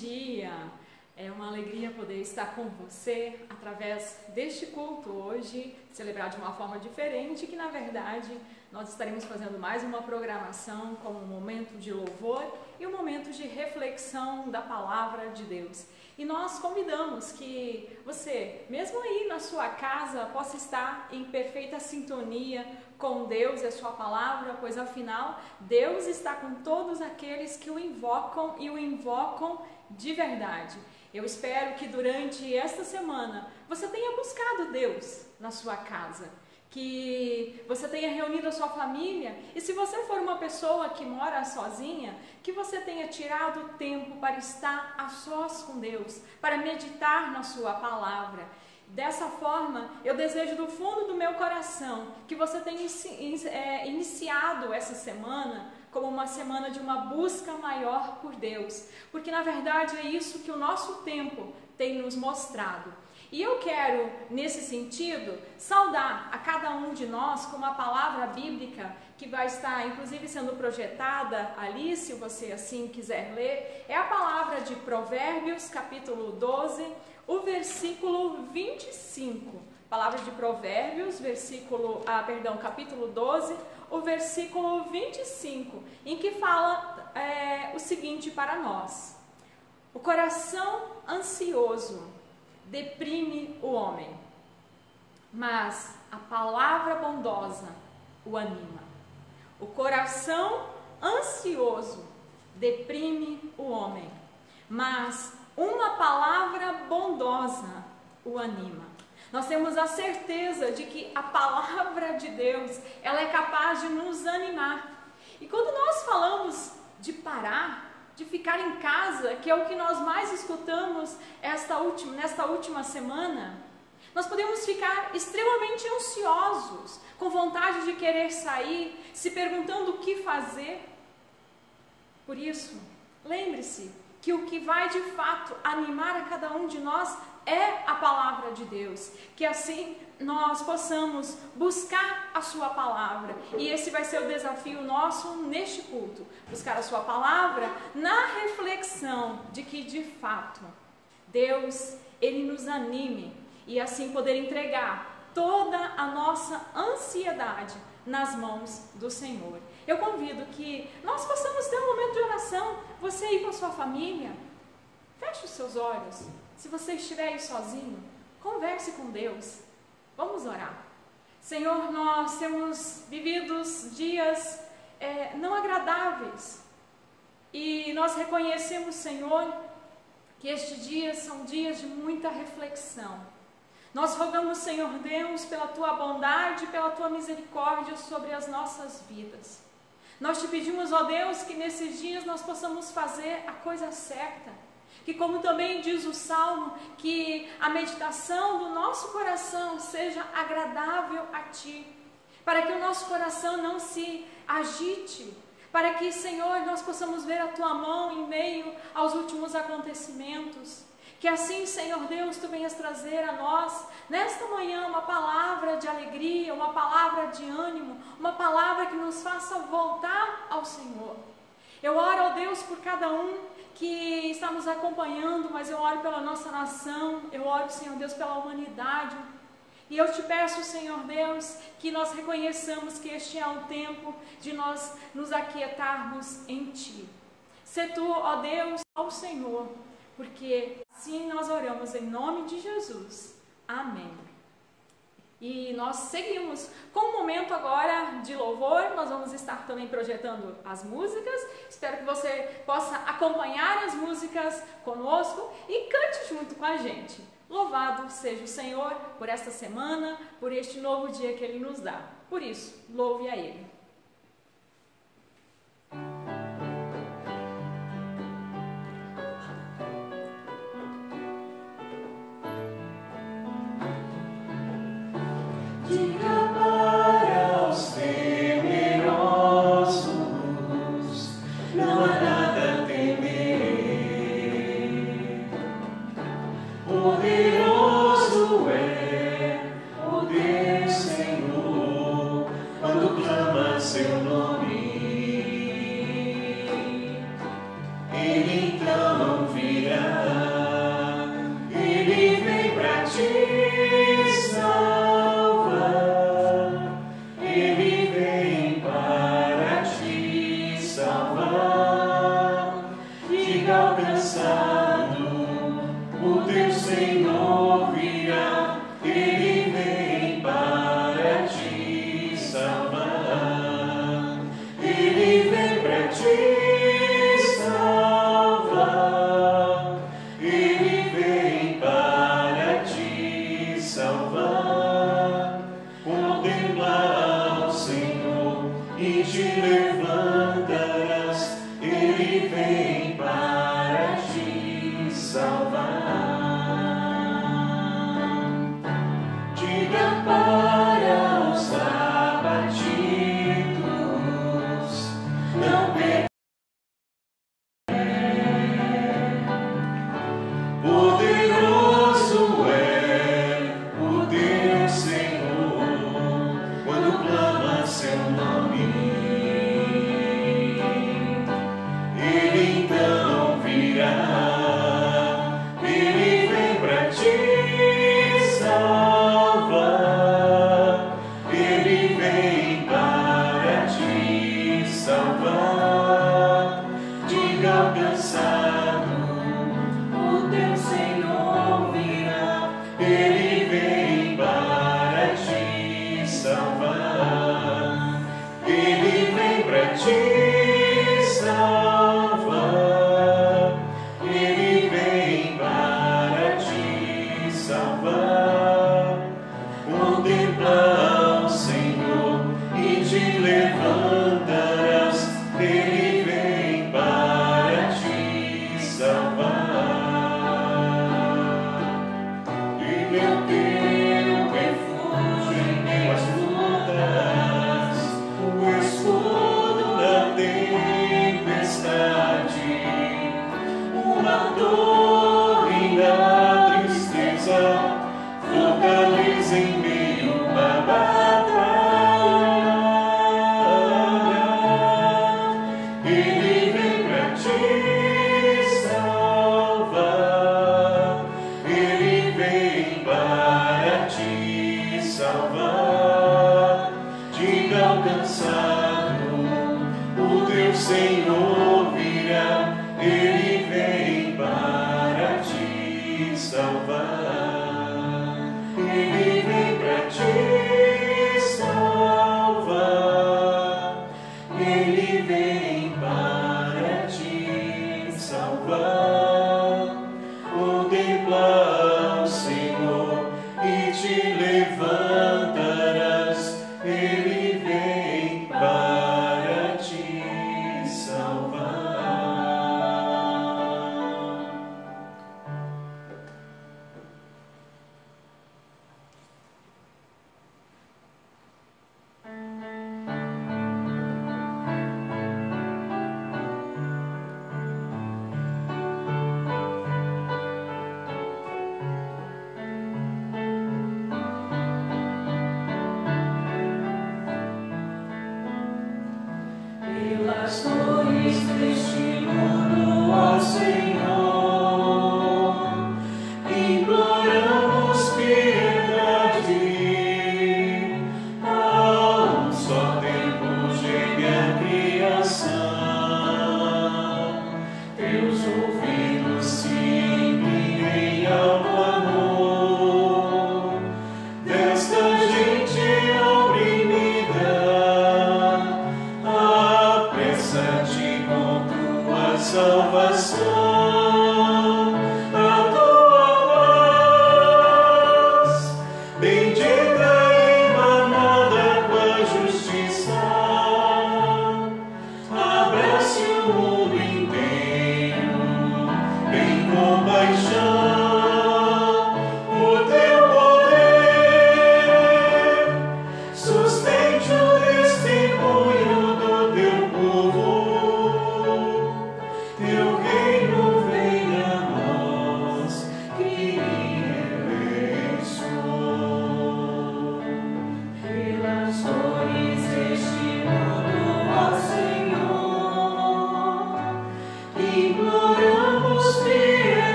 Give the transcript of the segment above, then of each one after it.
dia! É uma alegria poder estar com você através deste culto hoje, celebrar de uma forma diferente, que na verdade nós estaremos fazendo mais uma programação como um momento de louvor e um momento de reflexão da palavra de Deus. E nós convidamos que você, mesmo aí na sua casa, possa estar em perfeita sintonia com Deus e a sua palavra, pois afinal Deus está com todos aqueles que o invocam e o invocam de verdade. Eu espero que durante esta semana você tenha buscado Deus na sua casa, que você tenha reunido a sua família e se você for uma pessoa que mora sozinha, que você tenha tirado tempo para estar a sós com Deus, para meditar na sua palavra. Dessa forma, eu desejo do fundo do meu coração que você tenha é, iniciado essa semana como uma semana de uma busca maior por Deus, porque na verdade é isso que o nosso tempo tem nos mostrado. E eu quero, nesse sentido, saudar a cada um de nós com uma palavra bíblica que vai estar, inclusive, sendo projetada ali, se você assim quiser ler. É a palavra de Provérbios, capítulo 12, o versículo 25. Palavra de Provérbios, versículo, ah, perdão, capítulo 12, o versículo 25, em que fala é, o seguinte para nós: O coração ansioso deprime o homem, mas a palavra bondosa o anima. O coração ansioso deprime o homem, mas uma palavra bondosa o anima. Nós temos a certeza de que a palavra de Deus, ela é capaz de nos animar. E quando nós falamos de parar, de ficar em casa, que é o que nós mais escutamos esta última, nesta última semana, nós podemos ficar extremamente ansiosos, com vontade de querer sair, se perguntando o que fazer. Por isso, lembre-se que o que vai de fato animar a cada um de nós é a palavra de Deus. Que assim nós possamos buscar a Sua palavra. E esse vai ser o desafio nosso neste culto: buscar a Sua palavra na reflexão de que de fato Deus, Ele nos anime e assim poder entregar toda a nossa ansiedade nas mãos do Senhor. Eu convido que nós possamos ter um momento de oração, você aí com a sua família. Feche os seus olhos. Se você estiver aí sozinho, converse com Deus. Vamos orar. Senhor, nós temos vivido dias é, não agradáveis e nós reconhecemos, Senhor, que estes dias são dias de muita reflexão. Nós rogamos, Senhor Deus, pela tua bondade e pela tua misericórdia sobre as nossas vidas. Nós te pedimos, ó Deus, que nesses dias nós possamos fazer a coisa certa. Que, como também diz o salmo, que a meditação do nosso coração seja agradável a ti, para que o nosso coração não se agite, para que, Senhor, nós possamos ver a tua mão em meio aos últimos acontecimentos. Que assim, Senhor Deus, tu venhas trazer a nós, nesta manhã, uma palavra de alegria, uma palavra de ânimo, uma palavra que nos faça voltar ao Senhor. Eu oro, ó Deus, por cada um que está nos acompanhando, mas eu oro pela nossa nação, eu oro, Senhor Deus, pela humanidade. E eu te peço, Senhor Deus, que nós reconheçamos que este é um tempo de nós nos aquietarmos em Ti. Se Tu, ó Deus, ao Senhor, porque assim nós oramos em nome de Jesus. Amém. E nós seguimos com um momento agora de louvor. Nós vamos estar também projetando as músicas. Espero que você possa acompanhar as músicas conosco e cante junto com a gente. Louvado seja o Senhor por esta semana, por este novo dia que Ele nos dá. Por isso, louve a Ele.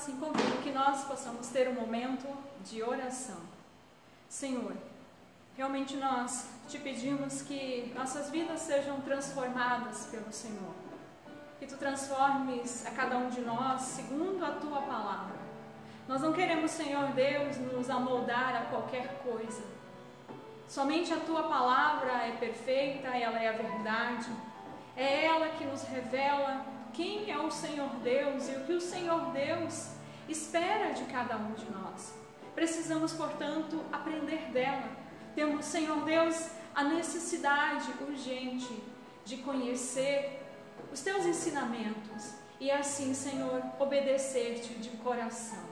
assim convido que nós possamos ter um momento de oração. Senhor, realmente nós te pedimos que nossas vidas sejam transformadas pelo Senhor. Que tu transformes a cada um de nós segundo a tua palavra. Nós não queremos, Senhor Deus, nos amoldar a qualquer coisa. Somente a tua palavra é perfeita, ela é a verdade. É ela que nos revela quem é o Senhor Deus e o que o Senhor Deus espera de cada um de nós. Precisamos, portanto, aprender dela. Temos, Senhor Deus, a necessidade urgente de conhecer os teus ensinamentos e assim, Senhor, obedecer-te de coração.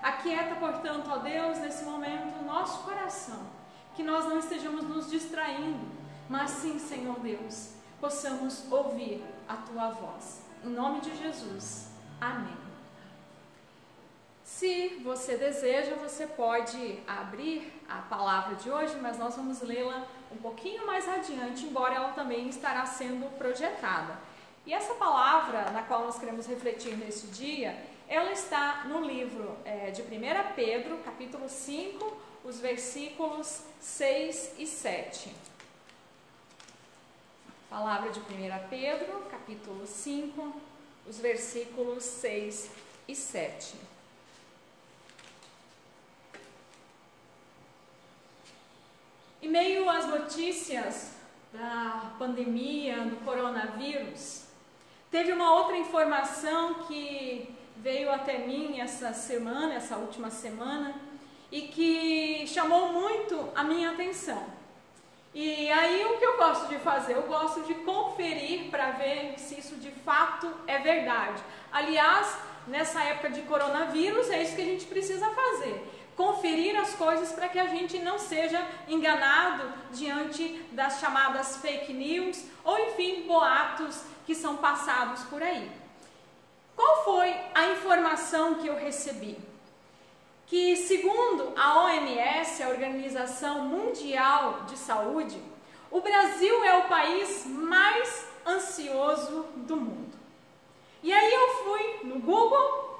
Aquieta, portanto, ó Deus, nesse momento, o nosso coração, que nós não estejamos nos distraindo, mas sim, Senhor Deus, possamos ouvir a tua voz. Em nome de Jesus. Amém. Se você deseja, você pode abrir a palavra de hoje, mas nós vamos lê-la um pouquinho mais adiante, embora ela também estará sendo projetada. E essa palavra na qual nós queremos refletir nesse dia, ela está no livro é, de 1 Pedro, capítulo 5, os versículos 6 e 7. Palavra de 1 Pedro, capítulo 5, os versículos 6 e 7. Em meio às notícias da pandemia, do coronavírus, teve uma outra informação que veio até mim essa semana, essa última semana, e que chamou muito a minha atenção. E aí o que eu gosto de fazer? Eu gosto de conferir para ver se isso de fato é verdade. Aliás, nessa época de coronavírus, é isso que a gente precisa fazer. Conferir as coisas para que a gente não seja enganado diante das chamadas fake news ou, enfim, boatos que são passados por aí. Qual foi a informação que eu recebi? Que, segundo a OMS, a Organização Mundial de Saúde, o Brasil é o país mais ansioso do mundo. E aí eu fui no Google,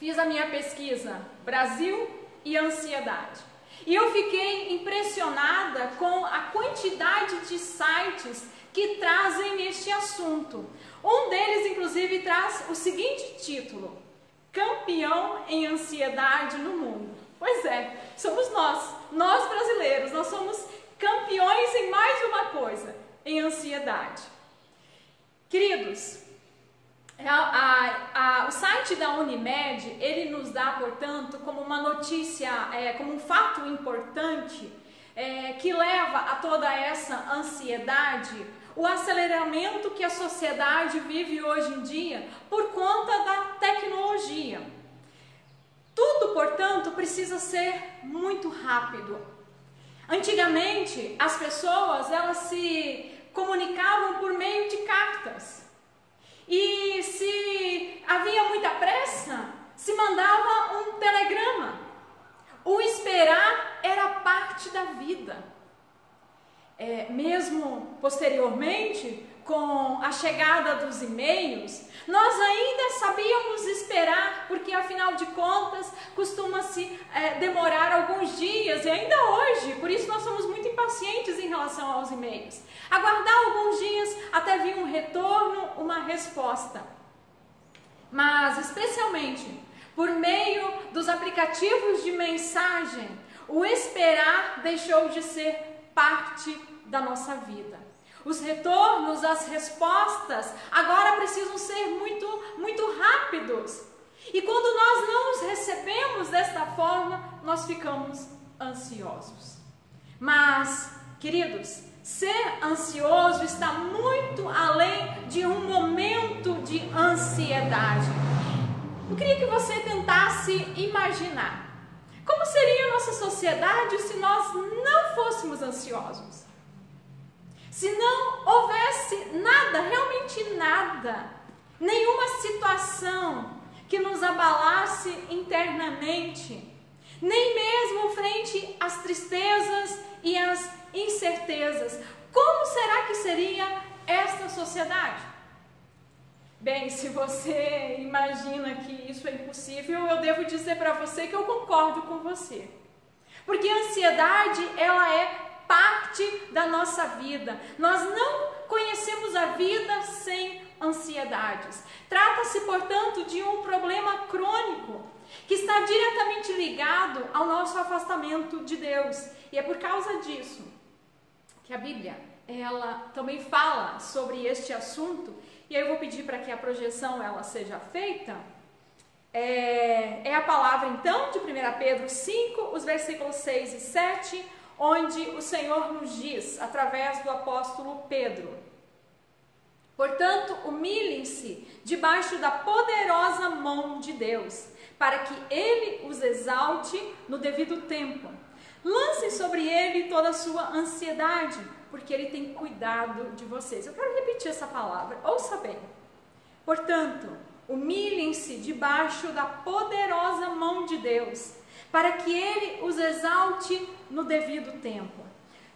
fiz a minha pesquisa Brasil e ansiedade. E eu fiquei impressionada com a quantidade de sites que trazem este assunto. Um deles, inclusive, traz o seguinte título: campeão em ansiedade no mundo. Pois é, somos nós, nós brasileiros, nós somos campeões em mais uma coisa, em ansiedade. Queridos, a, a, a, o site da Unimed, ele nos dá, portanto, como uma notícia, é, como um fato importante, é, que leva a toda essa ansiedade, o aceleramento que a sociedade vive hoje em dia por conta da tecnologia. Tudo, portanto, precisa ser muito rápido. Antigamente, as pessoas elas se comunicavam por meio de cartas. E se havia muita pressa, se mandava um telegrama. O esperar era parte da vida é, mesmo posteriormente, com a chegada dos e-mails, nós ainda sabíamos esperar, porque afinal de contas costuma-se é, demorar alguns dias, e ainda hoje, por isso nós somos muito impacientes em relação aos e-mails. Aguardar alguns dias até vir um retorno, uma resposta. Mas, especialmente por meio dos aplicativos de mensagem, o esperar deixou de ser parte da nossa vida. Os retornos, as respostas, agora precisam ser muito, muito rápidos. E quando nós não os recebemos desta forma, nós ficamos ansiosos. Mas, queridos, ser ansioso está muito além de um momento de ansiedade. Eu queria que você tentasse imaginar como seria a nossa sociedade se nós não fôssemos ansiosos? Se não houvesse nada, realmente nada, nenhuma situação que nos abalasse internamente, nem mesmo frente às tristezas e às incertezas. Como será que seria esta sociedade? Bem, se você imagina que isso é impossível, eu devo dizer para você que eu concordo com você. Porque a ansiedade, ela é parte da nossa vida. Nós não conhecemos a vida sem ansiedades. Trata-se, portanto, de um problema crônico que está diretamente ligado ao nosso afastamento de Deus. E é por causa disso que a Bíblia, ela também fala sobre este assunto. E aí eu vou pedir para que a projeção ela seja feita. É, é a palavra então de 1 Pedro 5, os versículos 6 e 7, onde o Senhor nos diz, através do apóstolo Pedro: Portanto, humilhem-se debaixo da poderosa mão de Deus, para que ele os exalte no devido tempo. Lancem sobre ele toda a sua ansiedade, porque ele tem cuidado de vocês. Eu quero repetir essa palavra, ouça bem. Portanto, humilhem-se debaixo da poderosa mão de Deus, para que ele os exalte no devido tempo.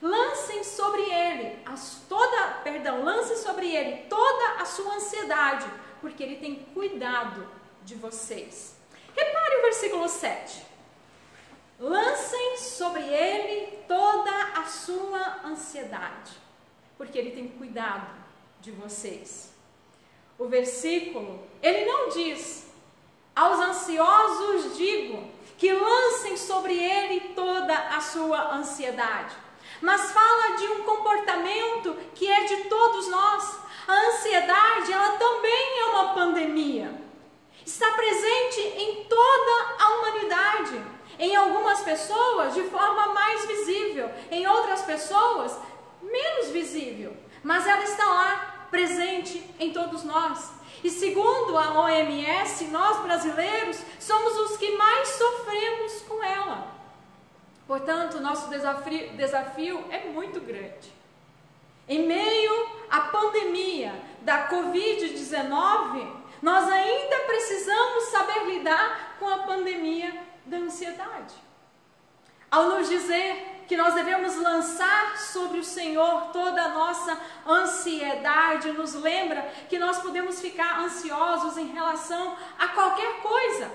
Lancem sobre ele as, toda, perdão, lancem sobre ele toda a sua ansiedade, porque ele tem cuidado de vocês. Repare o versículo 7. Lancem sobre ele toda a sua ansiedade, porque ele tem cuidado de vocês. O versículo, ele não diz: aos ansiosos digo que lancem sobre ele toda a sua ansiedade mas fala de um comportamento que é de todos nós. A ansiedade, ela também é uma pandemia. Está presente em toda a humanidade. Em algumas pessoas de forma mais visível, em outras pessoas menos visível, mas ela está lá presente em todos nós. E segundo a OMS, nós brasileiros somos os que mais sofremos com ela. Portanto, nosso desafio, desafio é muito grande. Em meio à pandemia da Covid-19, nós ainda precisamos saber lidar com a pandemia da ansiedade. Ao nos dizer que nós devemos lançar sobre o Senhor toda a nossa ansiedade, nos lembra que nós podemos ficar ansiosos em relação a qualquer coisa.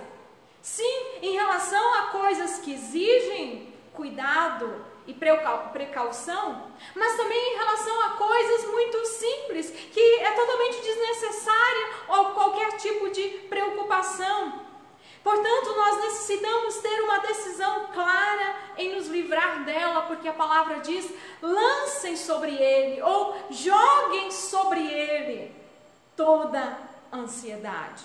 Sim, em relação a coisas que exigem cuidado e precaução, mas também em relação a coisas muito simples, que é totalmente desnecessária ou qualquer. Portanto, nós necessitamos ter uma decisão clara em nos livrar dela, porque a palavra diz: lancem sobre ele ou joguem sobre ele toda ansiedade.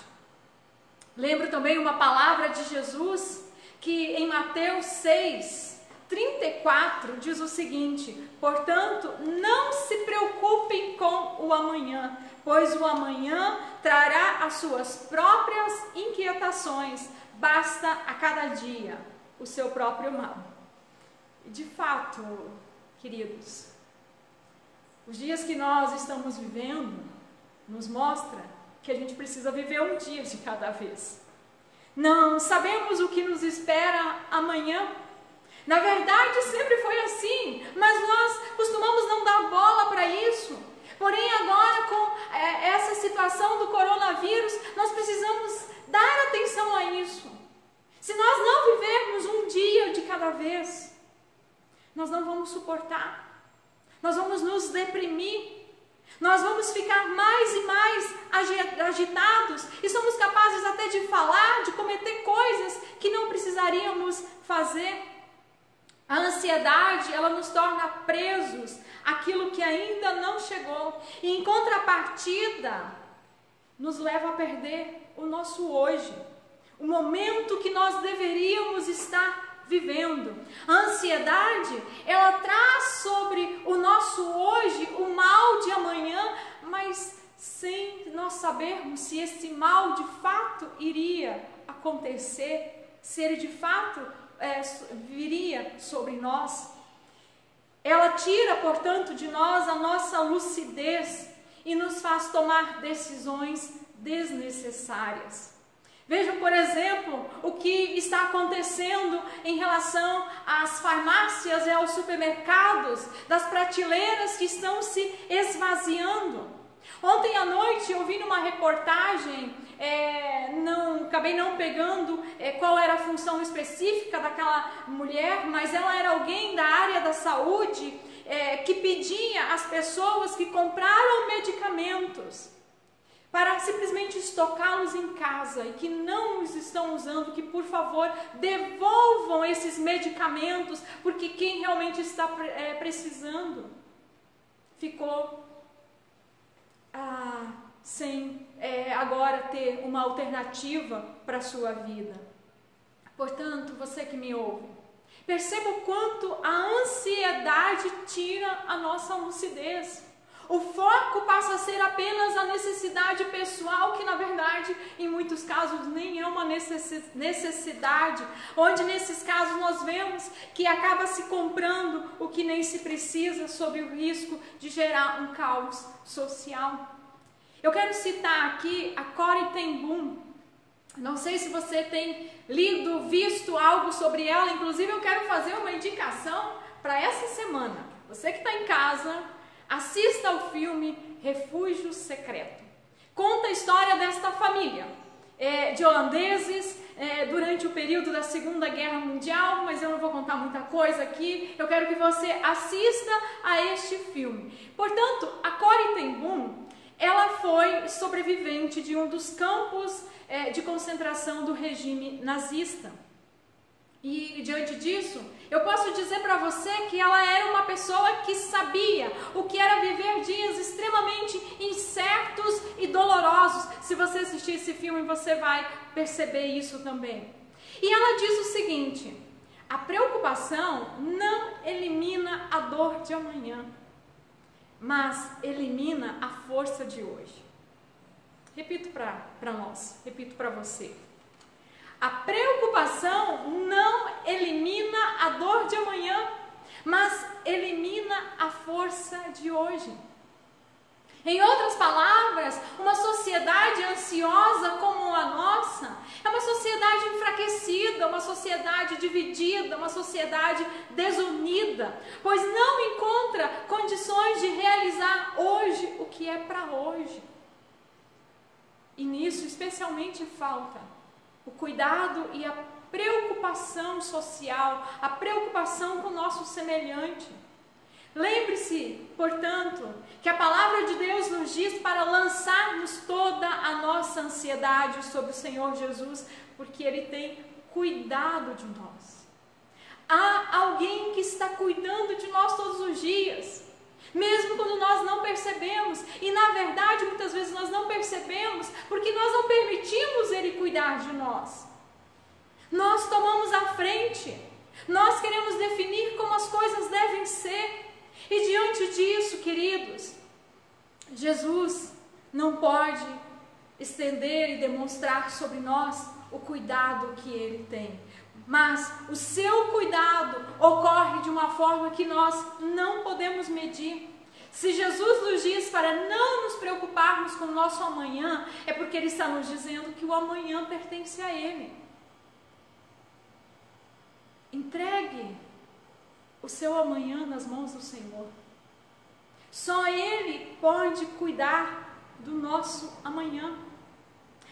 Lembro também uma palavra de Jesus que em Mateus 6, 34 diz o seguinte: Portanto, não se preocupem com o amanhã, pois o amanhã trará as suas próprias inquietações, basta a cada dia o seu próprio mal. De fato, queridos, os dias que nós estamos vivendo nos mostra que a gente precisa viver um dia de cada vez. Não sabemos o que nos espera amanhã, na verdade, sempre foi assim, mas nós costumamos não dar bola para isso. Porém, agora com é, essa situação do coronavírus, nós precisamos dar atenção a isso. Se nós não vivermos um dia de cada vez, nós não vamos suportar, nós vamos nos deprimir, nós vamos ficar mais e mais agitados e somos capazes até de falar, de cometer coisas que não precisaríamos fazer. A ansiedade, ela nos torna presos àquilo que ainda não chegou. E em contrapartida, nos leva a perder o nosso hoje, o momento que nós deveríamos estar vivendo. A ansiedade, ela traz sobre o nosso hoje o mal de amanhã, mas sem nós sabermos se esse mal de fato iria acontecer, se ele de fato é, viria sobre nós. Ela tira, portanto, de nós a nossa lucidez e nos faz tomar decisões desnecessárias. Vejam, por exemplo, o que está acontecendo em relação às farmácias e aos supermercados, das prateleiras que estão se esvaziando. Ontem à noite eu vi numa reportagem, é, não acabei não pegando é, qual era a função específica daquela mulher, mas ela era alguém da área da saúde é, que pedia às pessoas que compraram medicamentos para simplesmente estocá-los em casa e que não os estão usando, que por favor devolvam esses medicamentos, porque quem realmente está é, precisando ficou ah, sem é, agora ter uma alternativa para a sua vida. Portanto, você que me ouve, perceba o quanto a ansiedade tira a nossa lucidez. O foco passa a ser apenas a necessidade pessoal, que na verdade, em muitos casos, nem é uma necessidade, onde nesses casos nós vemos que acaba se comprando o que nem se precisa, sob o risco de gerar um caos social. Eu quero citar aqui a Corey Ten Boom. Não sei se você tem lido, visto algo sobre ela, inclusive eu quero fazer uma indicação para essa semana. Você que está em casa, Assista ao filme Refúgio Secreto. Conta a história desta família é, de holandeses é, durante o período da Segunda Guerra Mundial, mas eu não vou contar muita coisa aqui. Eu quero que você assista a este filme. Portanto, a Corrie ten Boom, ela foi sobrevivente de um dos campos é, de concentração do regime nazista. E diante disso, eu posso dizer para você que ela era uma pessoa que sabia o que era viver dias extremamente incertos e dolorosos. Se você assistir esse filme, você vai perceber isso também. E ela diz o seguinte: a preocupação não elimina a dor de amanhã, mas elimina a força de hoje. Repito para nós, repito para você. A preocupação não elimina a dor de amanhã, mas elimina a força de hoje. Em outras palavras, uma sociedade ansiosa como a nossa é uma sociedade enfraquecida, uma sociedade dividida, uma sociedade desunida, pois não encontra condições de realizar hoje o que é para hoje. E nisso especialmente falta o cuidado e a preocupação social, a preocupação com o nosso semelhante. Lembre-se, portanto, que a palavra de Deus nos diz para lançarmos toda a nossa ansiedade sobre o Senhor Jesus, porque Ele tem cuidado de nós. Há alguém que está cuidando de nós todos os dias mesmo quando nós não percebemos. E na verdade, muitas vezes nós não percebemos porque nós não permitimos Ele cuidar de nós. Nós tomamos a frente, nós queremos definir como as coisas devem ser. E diante disso, queridos, Jesus não pode estender e demonstrar sobre nós o cuidado que Ele tem mas o seu cuidado ocorre de uma forma que nós não podemos medir. Se Jesus nos diz para não nos preocuparmos com o nosso amanhã, é porque Ele está nos dizendo que o amanhã pertence a Ele. Entregue o seu amanhã nas mãos do Senhor. Só Ele pode cuidar do nosso amanhã.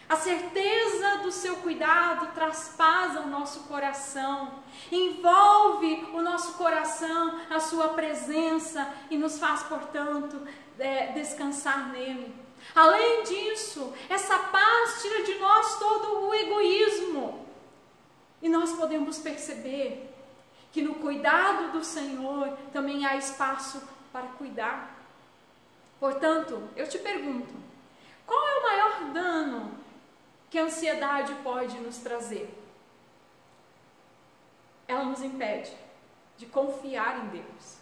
A certeza do seu cuidado traspasa o nosso coração, envolve o nosso coração, a sua presença e nos faz, portanto, é, descansar nele. Além disso, essa paz tira de nós todo o egoísmo e nós podemos perceber que no cuidado do Senhor também há espaço para cuidar. Portanto, eu te pergunto: qual é o maior dano que a ansiedade pode nos trazer? Ela nos impede de confiar em Deus.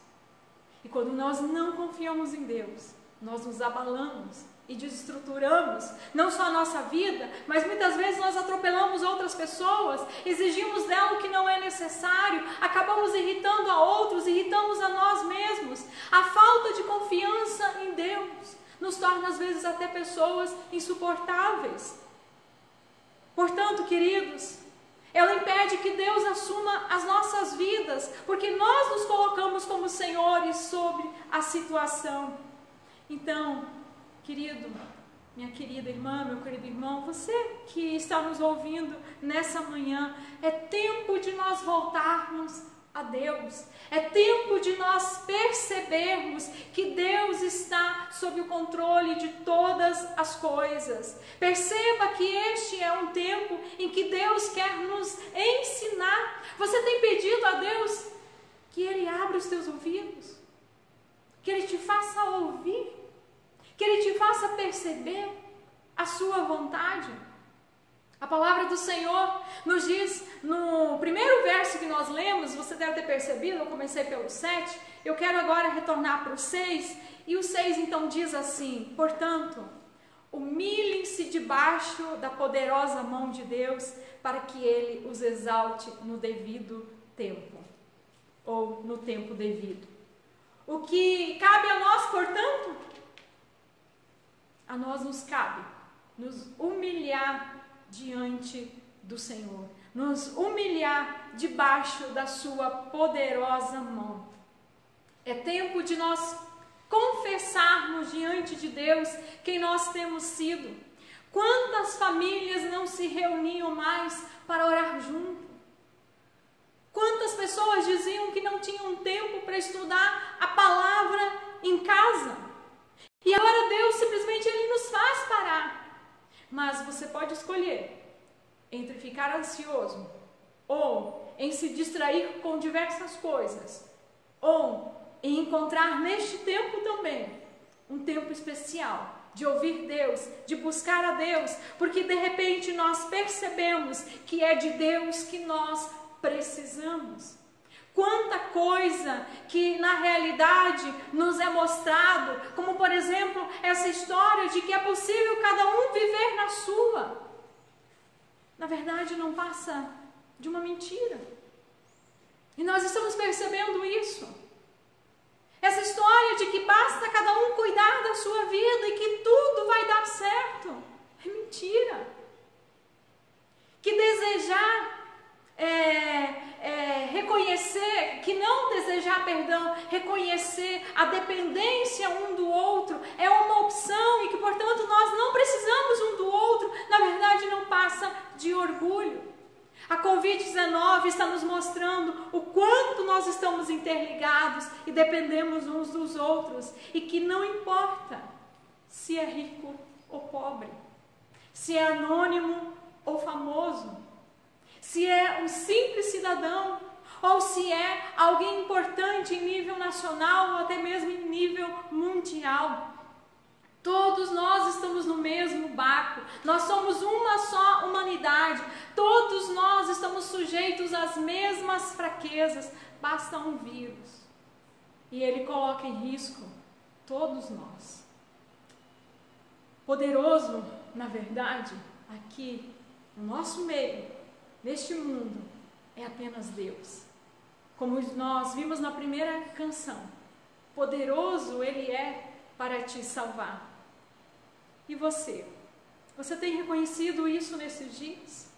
E quando nós não confiamos em Deus, nós nos abalamos e desestruturamos não só a nossa vida, mas muitas vezes nós atropelamos outras pessoas, exigimos dela o que não é necessário, acabamos irritando a outros, irritamos a nós mesmos. A falta de confiança em Deus nos torna às vezes até pessoas insuportáveis. Portanto, queridos, ela impede que Deus assuma as nossas vidas, porque nós nos colocamos como senhores sobre a situação. Então, querido, minha querida irmã, meu querido irmão, você que está nos ouvindo nessa manhã, é tempo de nós voltarmos a Deus. É tempo de nós percebermos que Deus está sob o controle de todas as coisas. Perceba que este é um tempo em que Deus quer nos ensinar. Você tem pedido a Deus que Ele abra os teus ouvidos, que Ele te faça ouvir, que Ele te faça perceber a sua vontade. A palavra do Senhor nos diz no primeiro verso que nós lemos, você deve ter percebido, eu comecei pelo 7, eu quero agora retornar para o 6, e o 6 então diz assim: Portanto, humilhem-se debaixo da poderosa mão de Deus, para que ele os exalte no devido tempo, ou no tempo devido. O que cabe a nós, portanto, a nós nos cabe nos humilhar diante do Senhor, nos humilhar debaixo da Sua poderosa mão. É tempo de nós confessarmos diante de Deus quem nós temos sido. Quantas famílias não se reuniam mais para orar junto? Quantas pessoas diziam que não tinham tempo para estudar a palavra em casa? E agora Deus simplesmente ele nos faz parar mas você pode escolher entre ficar ansioso ou em se distrair com diversas coisas, ou em encontrar neste tempo também um tempo especial de ouvir Deus, de buscar a Deus, porque de repente nós percebemos que é de Deus que nós precisamos. Quanta coisa que na realidade nos é mostrado, como por exemplo essa história de que é possível cada um viver na sua. Na verdade, não passa de uma mentira. E nós estamos percebendo isso. Essa história de que basta cada um cuidar da sua vida e que tudo vai dar certo. É mentira. Que desejar é, é, reconhecer, que não desejar perdão, reconhecer a dependência um do outro é uma opção e que, portanto, nós não precisamos um do outro, na verdade, não passa de orgulho. A Covid-19 está nos mostrando o quanto nós estamos interligados e dependemos uns dos outros e que não importa se é rico ou pobre, se é anônimo ou famoso, se é um simples cidadão ou se é alguém importante em nível nacional ou até mesmo em nível mundial. Todos nós estamos no mesmo barco, nós somos uma só humanidade, todos nós estamos sujeitos às mesmas fraquezas, basta um vírus e ele coloca em risco todos nós. Poderoso, na verdade, aqui no nosso meio, neste mundo é apenas Deus. Como nós vimos na primeira canção, poderoso Ele é para te salvar. E você? Você tem reconhecido isso nesses dias?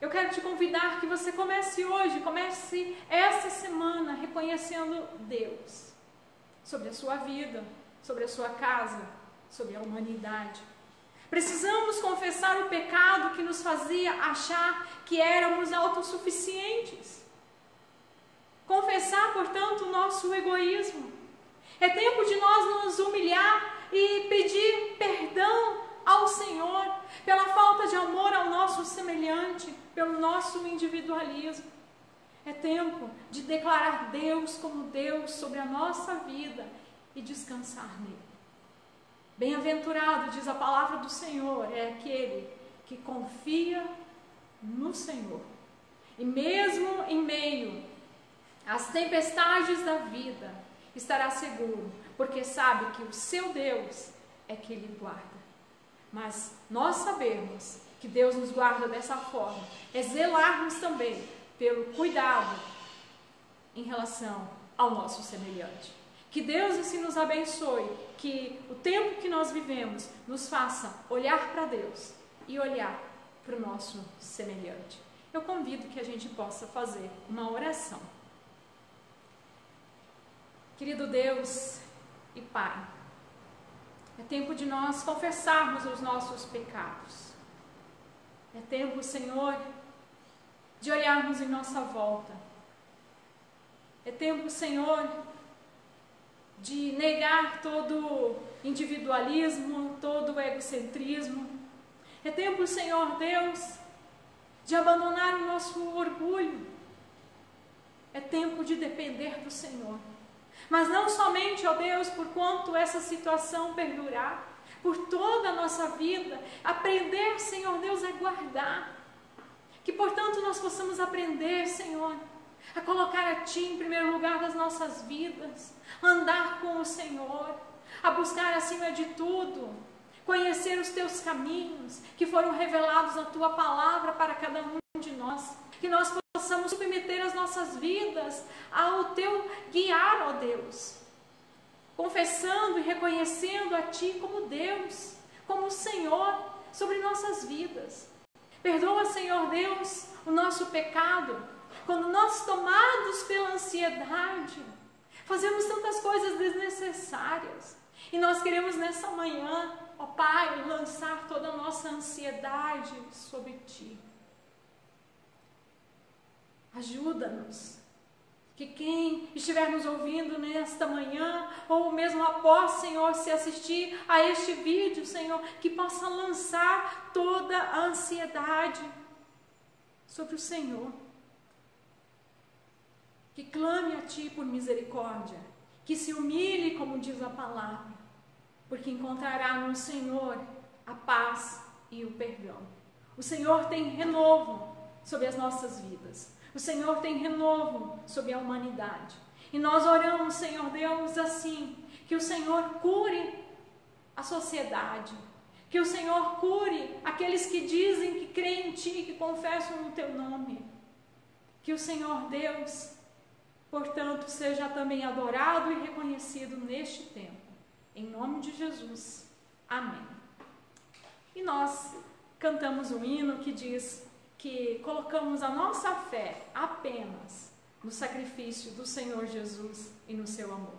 Eu quero te convidar que você comece hoje, comece essa semana reconhecendo Deus sobre a sua vida, sobre a sua casa, sobre a humanidade. Precisamos confessar o pecado que nos fazia achar que éramos autossuficientes. Confessar, portanto, o nosso egoísmo. É tempo de nós nos humilhar e pedir perdão ao Senhor pela falta de amor ao nosso semelhante, pelo nosso individualismo. É tempo de declarar Deus como Deus sobre a nossa vida e descansar nele. Bem-aventurado, diz a palavra do Senhor, é aquele que confia no Senhor. E mesmo em meio às tempestades da vida, estará seguro, porque sabe que o seu Deus é que lhe guarda. Mas nós sabemos que Deus nos guarda dessa forma, é zelarmos também pelo cuidado em relação ao nosso semelhante. Que Deus assim nos abençoe, que o tempo que nós vivemos nos faça olhar para Deus e olhar para o nosso semelhante. Eu convido que a gente possa fazer uma oração. Querido Deus e Pai, É tempo de nós confessarmos os nossos pecados. É tempo, Senhor, de olharmos em nossa volta. É tempo, Senhor, de negar todo individualismo, todo egocentrismo. É tempo, Senhor Deus, de abandonar o nosso orgulho. É tempo de depender do Senhor. Mas não somente, ó Deus, por quanto essa situação perdurar, por toda a nossa vida, aprender, Senhor Deus, a guardar. Que, portanto, nós possamos aprender, Senhor, a colocar Ti em primeiro lugar das nossas vidas, andar com o Senhor, a buscar acima de tudo, conhecer os Teus caminhos que foram revelados na Tua palavra para cada um de nós, que nós possamos submeter as nossas vidas ao Teu guiar, ó Deus, confessando e reconhecendo a Ti como Deus, como Senhor sobre nossas vidas. Perdoa, Senhor Deus, o nosso pecado, quando nós, tomados pela ansiedade, fazemos tantas coisas desnecessárias. E nós queremos nessa manhã, ó Pai, lançar toda a nossa ansiedade sobre Ti. Ajuda-nos. Que quem estiver nos ouvindo nesta manhã, ou mesmo após, Senhor, se assistir a este vídeo, Senhor, que possa lançar toda a ansiedade sobre o Senhor. Que clame a Ti por misericórdia, que se humilhe, como diz a palavra, porque encontrará no Senhor a paz e o perdão. O Senhor tem renovo sobre as nossas vidas. O Senhor tem renovo sobre a humanidade. E nós oramos, Senhor Deus, assim: que o Senhor cure a sociedade, que o Senhor cure aqueles que dizem que creem em Ti, que confessam no Teu nome. Que o Senhor Deus, portanto, seja também adorado e reconhecido neste tempo. Em nome de Jesus. Amém. E nós cantamos um hino que diz: que colocamos a nossa fé apenas no sacrifício do Senhor Jesus e no seu amor.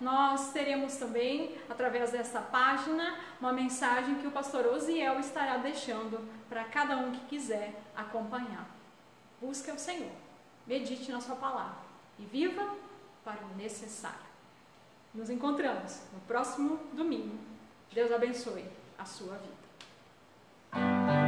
nós teremos também, através dessa página, uma mensagem que o pastor Osiel estará deixando para cada um que quiser acompanhar. Busque o Senhor, medite na sua palavra e viva para o necessário. Nos encontramos no próximo domingo. Deus abençoe a sua vida.